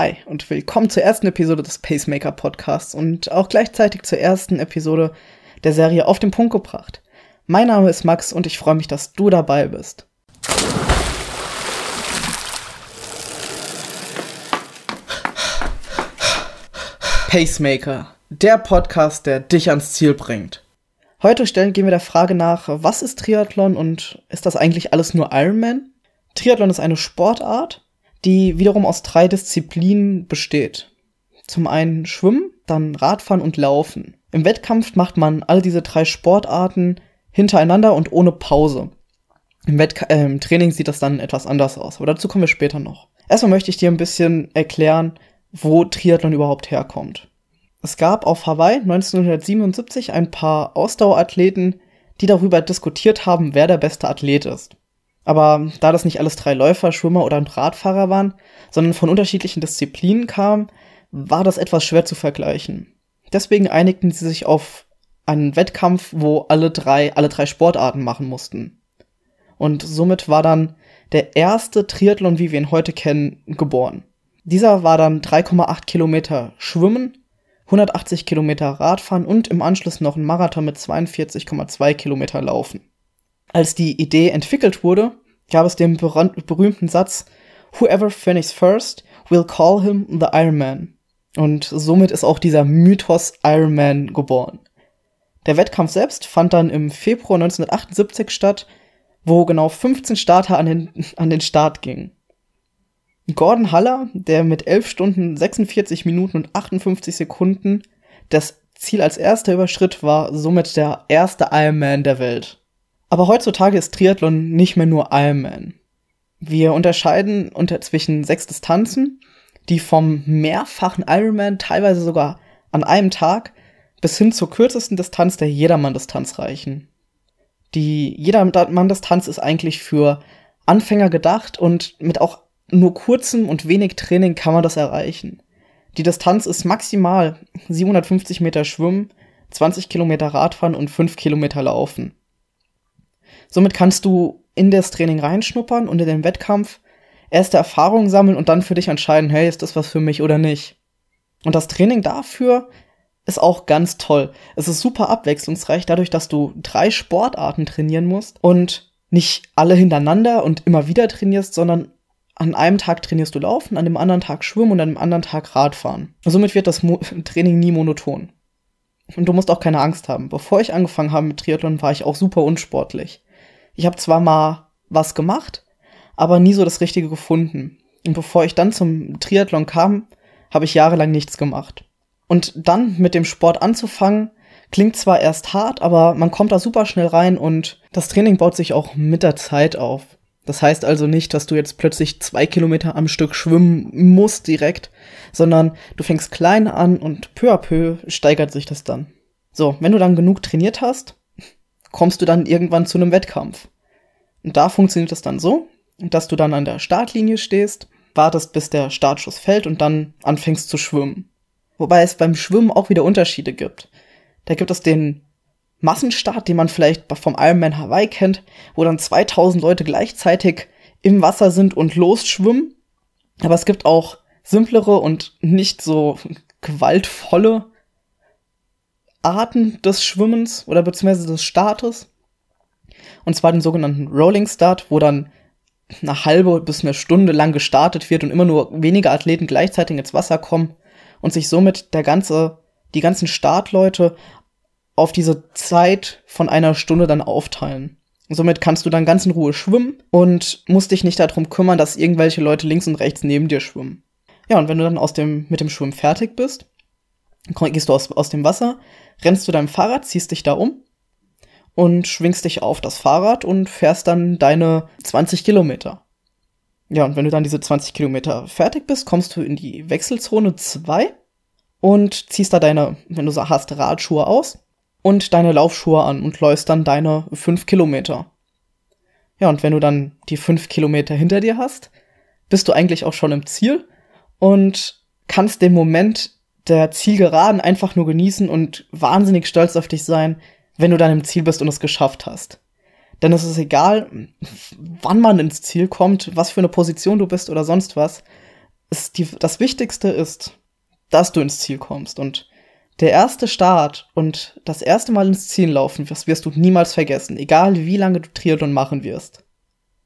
Hi und willkommen zur ersten Episode des Pacemaker Podcasts und auch gleichzeitig zur ersten Episode der Serie Auf den Punkt gebracht. Mein Name ist Max und ich freue mich, dass du dabei bist. Pacemaker, der Podcast, der dich ans Ziel bringt. Heute stellen, gehen wir der Frage nach, was ist Triathlon und ist das eigentlich alles nur Ironman? Triathlon ist eine Sportart, die wiederum aus drei Disziplinen besteht. Zum einen Schwimmen, dann Radfahren und Laufen. Im Wettkampf macht man all diese drei Sportarten hintereinander und ohne Pause. Im, Wett äh, Im Training sieht das dann etwas anders aus, aber dazu kommen wir später noch. Erstmal möchte ich dir ein bisschen erklären, wo Triathlon überhaupt herkommt. Es gab auf Hawaii 1977 ein paar Ausdauerathleten, die darüber diskutiert haben, wer der beste Athlet ist. Aber da das nicht alles drei Läufer, Schwimmer oder Radfahrer waren, sondern von unterschiedlichen Disziplinen kamen, war das etwas schwer zu vergleichen. Deswegen einigten sie sich auf einen Wettkampf, wo alle drei, alle drei Sportarten machen mussten. Und somit war dann der erste Triathlon, wie wir ihn heute kennen, geboren. Dieser war dann 3,8 Kilometer Schwimmen, 180 Kilometer Radfahren und im Anschluss noch ein Marathon mit 42,2 Kilometer Laufen. Als die Idee entwickelt wurde, gab es den berühmten Satz, Whoever finishes first, will call him the Iron Man. Und somit ist auch dieser Mythos Iron Man geboren. Der Wettkampf selbst fand dann im Februar 1978 statt, wo genau 15 Starter an den, an den Start gingen. Gordon Haller, der mit 11 Stunden 46 Minuten und 58 Sekunden das Ziel als erster überschritt, war somit der erste Ironman der Welt. Aber heutzutage ist Triathlon nicht mehr nur Ironman. Wir unterscheiden unter zwischen sechs Distanzen, die vom mehrfachen Ironman teilweise sogar an einem Tag bis hin zur kürzesten Distanz der Jedermann-Distanz reichen. Die Jedermann-Distanz ist eigentlich für Anfänger gedacht und mit auch nur kurzem und wenig Training kann man das erreichen. Die Distanz ist maximal 750 Meter Schwimmen, 20 Kilometer Radfahren und 5 Kilometer Laufen. Somit kannst du in das Training reinschnuppern und in den Wettkampf erste Erfahrungen sammeln und dann für dich entscheiden, hey, ist das was für mich oder nicht. Und das Training dafür ist auch ganz toll. Es ist super abwechslungsreich, dadurch, dass du drei Sportarten trainieren musst und nicht alle hintereinander und immer wieder trainierst, sondern an einem Tag trainierst du Laufen, an dem anderen Tag Schwimmen und an dem anderen Tag Radfahren. somit wird das Mo Training nie monoton. Und du musst auch keine Angst haben. Bevor ich angefangen habe mit Triathlon, war ich auch super unsportlich. Ich habe zwar mal was gemacht, aber nie so das Richtige gefunden. Und bevor ich dann zum Triathlon kam, habe ich jahrelang nichts gemacht. Und dann mit dem Sport anzufangen, klingt zwar erst hart, aber man kommt da super schnell rein und das Training baut sich auch mit der Zeit auf. Das heißt also nicht, dass du jetzt plötzlich zwei Kilometer am Stück schwimmen musst direkt, sondern du fängst klein an und peu à peu steigert sich das dann. So, wenn du dann genug trainiert hast, kommst du dann irgendwann zu einem Wettkampf. Und da funktioniert es dann so, dass du dann an der Startlinie stehst, wartest, bis der Startschuss fällt und dann anfängst zu schwimmen. Wobei es beim Schwimmen auch wieder Unterschiede gibt. Da gibt es den Massenstart, den man vielleicht vom Ironman Hawaii kennt, wo dann 2000 Leute gleichzeitig im Wasser sind und losschwimmen. Aber es gibt auch simplere und nicht so gewaltvolle Arten des Schwimmens oder beziehungsweise des Startes. Und zwar den sogenannten Rolling Start, wo dann eine halbe bis eine Stunde lang gestartet wird und immer nur wenige Athleten gleichzeitig ins Wasser kommen und sich somit der ganze, die ganzen Startleute auf diese Zeit von einer Stunde dann aufteilen. Somit kannst du dann ganz in Ruhe schwimmen und musst dich nicht darum kümmern, dass irgendwelche Leute links und rechts neben dir schwimmen. Ja, und wenn du dann aus dem, mit dem Schwimmen fertig bist, gehst du aus, aus dem Wasser, rennst du deinem Fahrrad, ziehst dich da um und schwingst dich auf das Fahrrad und fährst dann deine 20 Kilometer. Ja, und wenn du dann diese 20 Kilometer fertig bist, kommst du in die Wechselzone 2 und ziehst da deine, wenn du so hast, Radschuhe aus und deine Laufschuhe an und läufst dann deine 5 Kilometer. Ja, und wenn du dann die 5 Kilometer hinter dir hast, bist du eigentlich auch schon im Ziel und kannst den Moment der Zielgeraden einfach nur genießen und wahnsinnig stolz auf dich sein, wenn du dann im Ziel bist und es geschafft hast. Denn es ist egal, wann man ins Ziel kommt, was für eine Position du bist oder sonst was. die, das Wichtigste ist, dass du ins Ziel kommst. Und der erste Start und das erste Mal ins Ziel laufen, das wirst du niemals vergessen, egal wie lange du Triathlon machen wirst.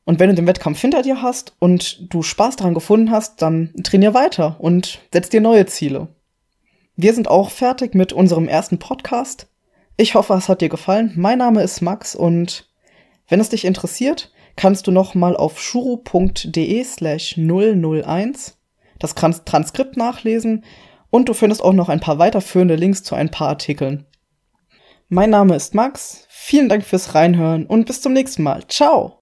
Und wenn du den Wettkampf hinter dir hast und du Spaß daran gefunden hast, dann trainier weiter und setz dir neue Ziele. Wir sind auch fertig mit unserem ersten Podcast. Ich hoffe, es hat dir gefallen. Mein Name ist Max und wenn es dich interessiert, kannst du noch mal auf shuru.de slash 001 das Transkript nachlesen und du findest auch noch ein paar weiterführende Links zu ein paar Artikeln. Mein Name ist Max, vielen Dank fürs Reinhören und bis zum nächsten Mal. Ciao!